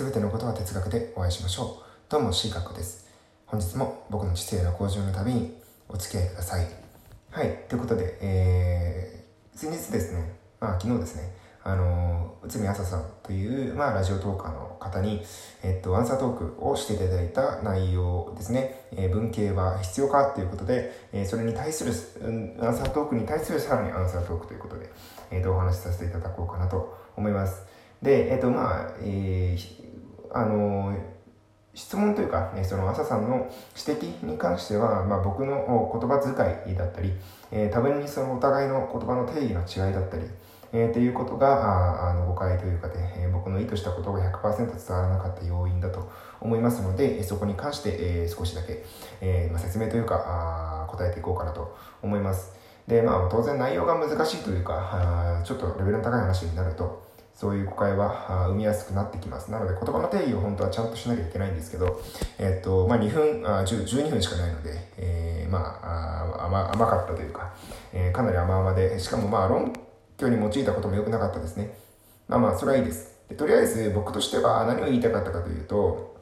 すべてのことは哲学でお会いしましょう。どうも、シーカッコです。本日も僕の知性の向上の旅にお付き合いください。はい、ということで、えー、先日ですね、まあ昨日ですね、あの、内海朝さんという、まあ、ラジオトーカーの方に、えっと、アンサートークをしていただいた内容ですね。えー、文系は必要かということで、えー、それに対する、アンサートークに対するさらにアンサートークということで、えー、と、お話しさせていただこうかなと思います。で、えっと、まあ、えー、あの、質問というか、ね、その朝さんの指摘に関しては、まあ、僕の言葉遣いだったり、えー、多分にそのお互いの言葉の定義の違いだったり、えー、ということがああの誤解というかで、えー、僕の意図したことが100%伝わらなかった要因だと思いますので、そこに関して、えー、少しだけ、えーまあ、説明というかあ答えていこうかなと思います。で、まあ、当然内容が難しいというか、あちょっとレベルの高い話になると、そういう誤解は生みやすくなってきます。なので、言葉の定義を本当はちゃんとしなきゃいけないんですけど、えっと、まあ、2分、あ10 12分しかないので、えー、まあ、甘甘かったというか、えー、かなり甘々で、しかもまあ、論拠に用いたことも良くなかったですね。まあまあ、それはいいです。でとりあえず、僕としては何を言いたかったかというと、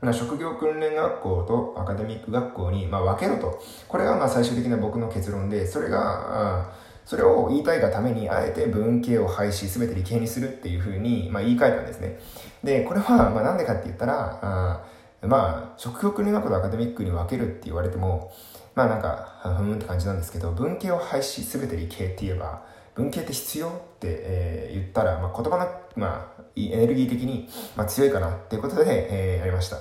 まあ、職業訓練学校とアカデミック学校に、まあ、分けろと。これがまあ最終的な僕の結論で、それが、あそれを言いたいがために、あえて文系を廃止、すべて理系にするっていうふうに、まあ、言い換えたんですね。で、これは、まあ、なんでかって言ったら、あまあ、職業訓練学とアカデミックに分けるって言われても、まあなんか、ふんって感じなんですけど、文系を廃止、すべて理系って言えば、文系って必要って、えー、言ったら、まあ、言葉の、まあ、エネルギー的に、まあ、強いかなっていうことで、えー、やりました。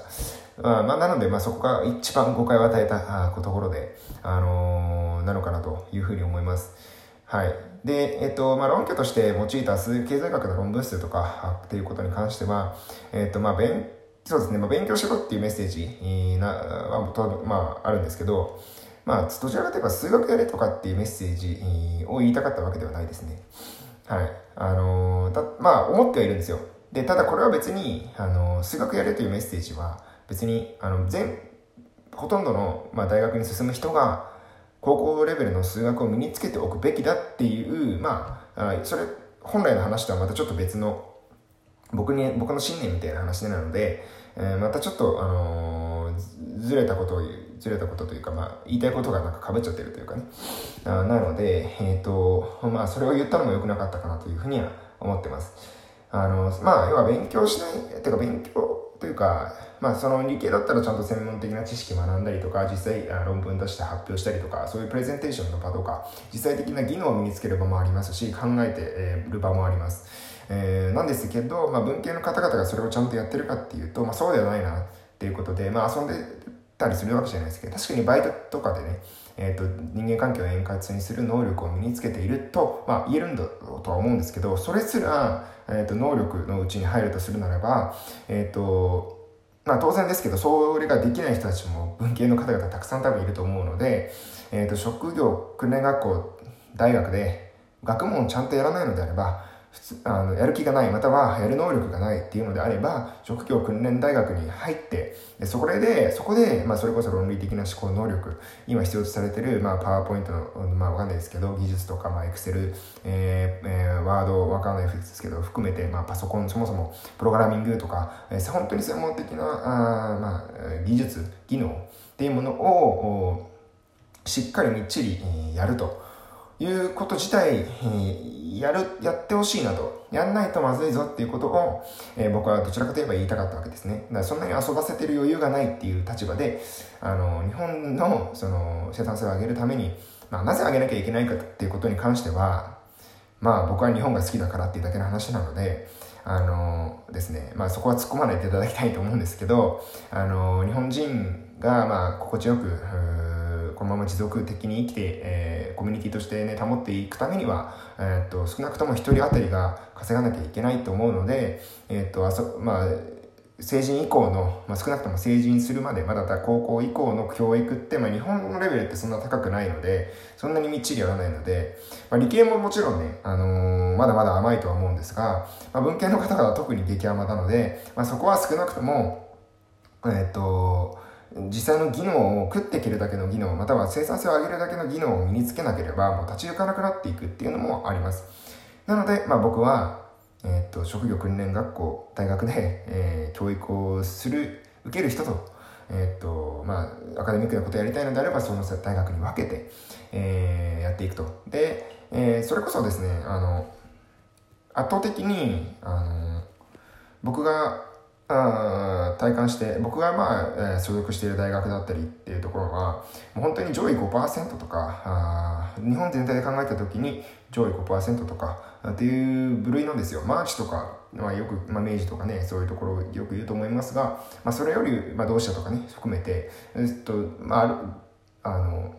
まあ、まあ、なので、まあ、そこが一番誤解を与えたところで、あのー、なのかなというふうに思います。はい。で、えっと、まあ、論拠として用いた数経済学の論文数とかっていうことに関しては、えっと、まあ、勉、そうですね、まあ、勉強しろっていうメッセージな、は、まあ、あるんですけど、まあ、どちらかといえば数学やれとかっていうメッセージを言いたかったわけではないですね。はい。あのー、まあ、思ってはいるんですよ。で、ただこれは別に、あのー、数学やれというメッセージは、別に、あの、全、ほとんどの、まあ、大学に進む人が、高校レベルの数学を身につけておくべきだっていう、まあ、それ、本来の話とはまたちょっと別の、僕に、僕の信念みたいな話なので、えー、またちょっと、あのー、ずれたことを言う、ずれたことというか、まあ、言いたいことがなんか被っちゃってるというかね。あなので、えっ、ー、と、まあ、それを言ったのも良くなかったかなというふうには思ってます。あの、まあ、要は勉強しない、てか勉強というか、まあ、その理系だったらちゃんと専門的な知識学んだりとか、実際論文出して発表したりとか、そういうプレゼンテーションの場とか、実際的な技能を身につける場もありますし、考えてる場もあります。えー、なんですけど、まあ、文系の方々がそれをちゃんとやってるかっていうと、まあ、そうではないなっていうことで、まあ、遊んでたりするわけじゃないですけど、確かにバイトとかでね、えっ、ー、と、人間関係を円滑にする能力を身につけていると、まあ、言えるんだとは思うんですけど、それすら、えっ、ー、と、能力のうちに入るとするならば、えっ、ー、と、まあ当然ですけど、それができない人たちも文系の方々たくさん多分いると思うので、えっ、と、職業訓練学校、大学で学問をちゃんとやらないのであれば、あのやる気がないまたはやる能力がないっていうのであれば職業訓練大学に入ってでそこでそこで、まあ、それこそ論理的な思考能力今必要とされてる、まあ、パワーポイントの、まあ、わかんないですけど技術とか、まあ、エクセル、えーえー、ワードわかんないですけど含めて、まあ、パソコンそもそもプログラミングとか、えー、本当に専門的なあ、まあ、技術技能っていうものをしっかりみっちりやると。いうこと自体、えー、やる、やってほしいなと。やんないとまずいぞっていうことを、えー、僕はどちらかといえば言いたかったわけですね。だからそんなに遊ばせてる余裕がないっていう立場で、あの、日本の、その、生産性を上げるために、まあ、なぜ上げなきゃいけないかっていうことに関しては、まあ、僕は日本が好きだからっていうだけの話なので、あのですね、まあそこは突っ込まないでいただきたいと思うんですけど、あの日本人がまあ心地よく、このまま持続的に生きて、えー、コミュニティとしてね、保っていくためには、えー、っと、少なくとも1人当たりが稼がなきゃいけないと思うので、えー、っと、あそ、まあ、成人以降の、まあ、少なくとも成人するまで、まだ高校以降の教育って、まあ、日本のレベルってそんな高くないので、そんなにみっちりやらないので、まあ、理系ももちろんね、あのー、まだまだ甘いとは思うんですが、まあ、文系の方々は特に激甘なので、まあ、そこは少なくとも、えっと、実際の技能を食っていけるだけの技能、または生産性を上げるだけの技能を身につけなければ、もう立ち行かなくなっていくっていうのもあります。なので、まあ僕は、えー、っと、職業訓練学校、大学で、えー、教育をする、受ける人と、えー、っと、まあ、アカデミックなことやりたいのであれば、その大学に分けて、えー、やっていくと。で、えー、それこそですね、あの、圧倒的に、あの、僕が、体感して、僕がまあ、えー、所属している大学だったりっていうところは、もう本当に上位5%とか、あ日本全体で考えた時に上位5%とかっていう部類なんですよ。マーチとか、まあ、よく、まあ、明治とかね、そういうところをよく言うと思いますが、まあ、それより、まあ、同志社とかね、含めて、えっと、まあ、あの、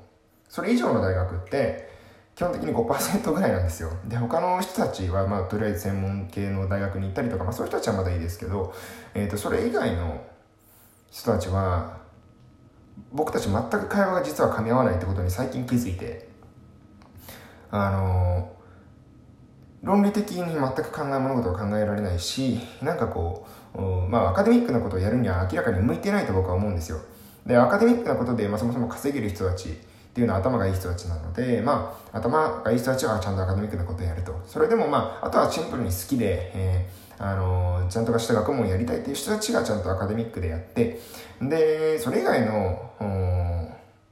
それ以上の大学って、基本的に5%ぐらいなんですよ。で、他の人たちは、まあ、とりあえず専門系の大学に行ったりとか、まあ、そういう人たちはまだいいですけど、えっ、ー、と、それ以外の人たちは、僕たち全く会話が実は噛み合わないってことに最近気づいて、あの論理的に全く考え物事を考えられないし、なんかこう、まあ、アカデミックなことをやるには明らかに向いてないと僕は思うんですよ。で、アカデミックなことで、まあ、そもそも稼げる人たち、っていうのは頭がいい人たちなので、まあ、頭がいい人たちはちゃんとアカデミックなことをやると。それでもまあ、あとはシンプルに好きで、えー、あの、ちゃんとした学問をやりたいっていう人たちがちゃんとアカデミックでやって、で、それ以外の、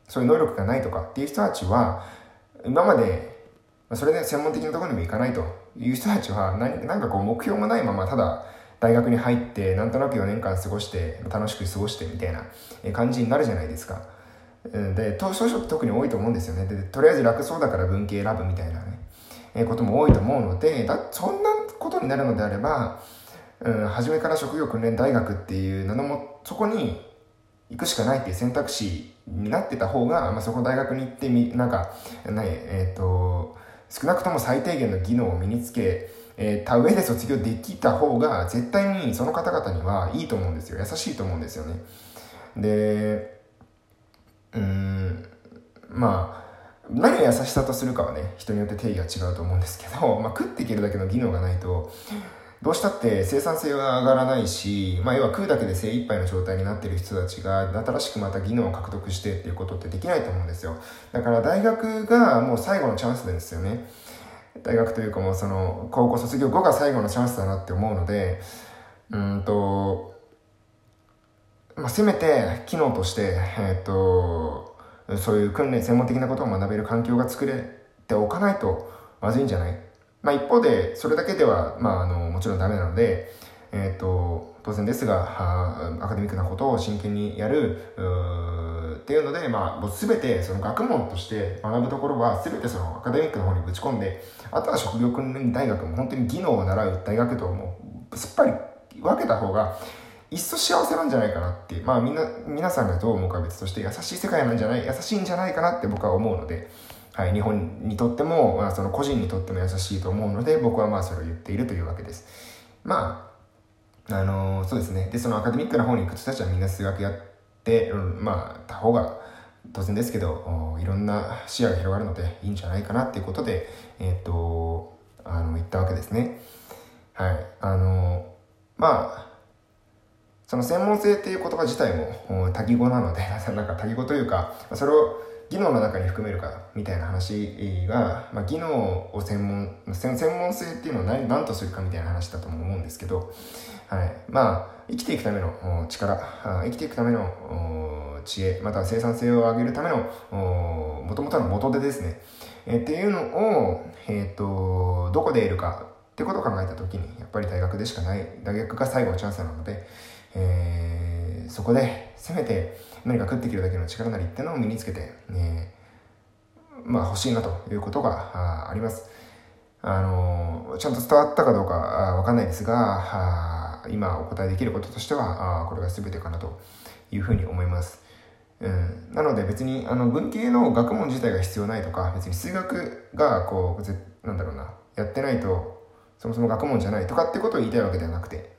そういう能力がないとかっていう人たちは、今まで、それで専門的なところにも行かないという人たちは、何なんかこう目標もないまま、ただ、大学に入って、なんとなく4年間過ごして、楽しく過ごしてみたいな感じになるじゃないですか。で、そういう人特に多いと思うんですよね。で、とりあえず楽そうだから文系選ぶみたいなね、えー、ことも多いと思うので、だそんなことになるのであれば、うん、初めから職業訓練大学っていう名のも、そこに行くしかないっていう選択肢になってた方が、まあ、そこ大学に行ってみ、なんか、ね、えっ、ー、と、少なくとも最低限の技能を身につけ、えー、た上で卒業できた方が、絶対にその方々にはいいと思うんですよ。優しいと思うんですよね。で、まあ、何を優しさとするかはね、人によって定義が違うと思うんですけど、まあ、食っていけるだけの技能がないと、どうしたって生産性は上がらないし、まあ、要は食うだけで精一杯の状態になっている人たちが、新しくまた技能を獲得してっていうことってできないと思うんですよ。だから大学がもう最後のチャンスですよね。大学というかもうその、高校卒業後が最後のチャンスだなって思うので、うんと、まあ、せめて機能として、えっ、ー、と、そういう訓練、専門的なことを学べる環境が作れておかないとまずいんじゃない？まあ一方で、それだけでは、まああの、もちろんダメなので、えっ、ー、と、当然ですが、アカデミックなことを真剣にやる、っていうので、まあ、もうすべてその学問として学ぶところは、すべてそのアカデミックの方にぶち込んで、あとは職業訓練大学も本当に技能を習う大学ともう、すっぱり分けた方が、いっそ幸せなんじゃないかなってまあみんな、皆さんがどう思うか別として優しい世界なんじゃない、優しいんじゃないかなって僕は思うので、はい、日本にとっても、まあ、その個人にとっても優しいと思うので、僕はまあそれを言っているというわけです。まあ、あのー、そうですね。で、そのアカデミックな方に行く人たちはみんな数学やって、うん、まあ、た方が当然ですけど、いろんな視野が広がるのでいいんじゃないかなっていうことで、えっ、と、あの、言ったわけですね。はい。あのー、まあ、その専門性っていう言葉自体も多義語なので、なんか多義語というか、それを技能の中に含めるかみたいな話が、まあ、技能を専門、専門性っていうのを何何とするかみたいな話だとも思うんですけど、はい。まあ、生きていくための力、生きていくための知恵、または生産性を上げるための、もともとの元手ですね。えっていうのを、えっ、ー、と、どこで得るかってことを考えたときに、やっぱり大学でしかない、大学が最後のチャンスなので、えー、そこでせめて何か食っていけるだけの力なりっていうのを身につけて、ね、まあ欲しいなということがあります。あの、ちゃんと伝わったかどうかわかんないですが、今お答えできることとしては、これが全てかなというふうに思います。うん、なので別にあの文系の学問自体が必要ないとか、別に数学がこう、なんだろうな、やってないとそもそも学問じゃないとかってことを言いたいわけではなくて、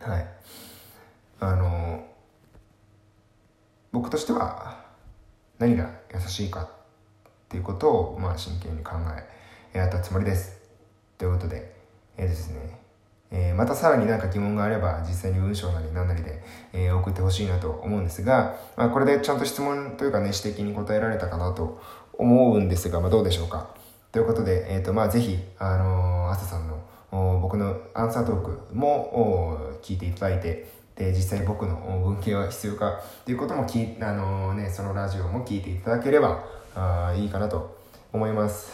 はい。あの、僕としては何が優しいかっていうことを、まあ、真剣に考えやったつもりです。ということで、えー、ですね、えー、またさらになんか疑問があれば実際に文章なり何なりで、えー、送ってほしいなと思うんですが、まあ、これでちゃんと質問というかね、指摘に答えられたかなと思うんですが、まあ、どうでしょうか。ということで、えっ、ー、と、まあ、ぜひ、あのー、朝さんの僕のアンサートークも聞いていただいて、で、実際僕の文献は必要かということもき、あのね、そのラジオも聞いていただければあいいかなと思います。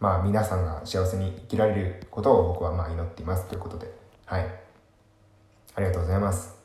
まあ皆さんが幸せに生きられることを僕はまあ祈っていますということで、はい。ありがとうございます。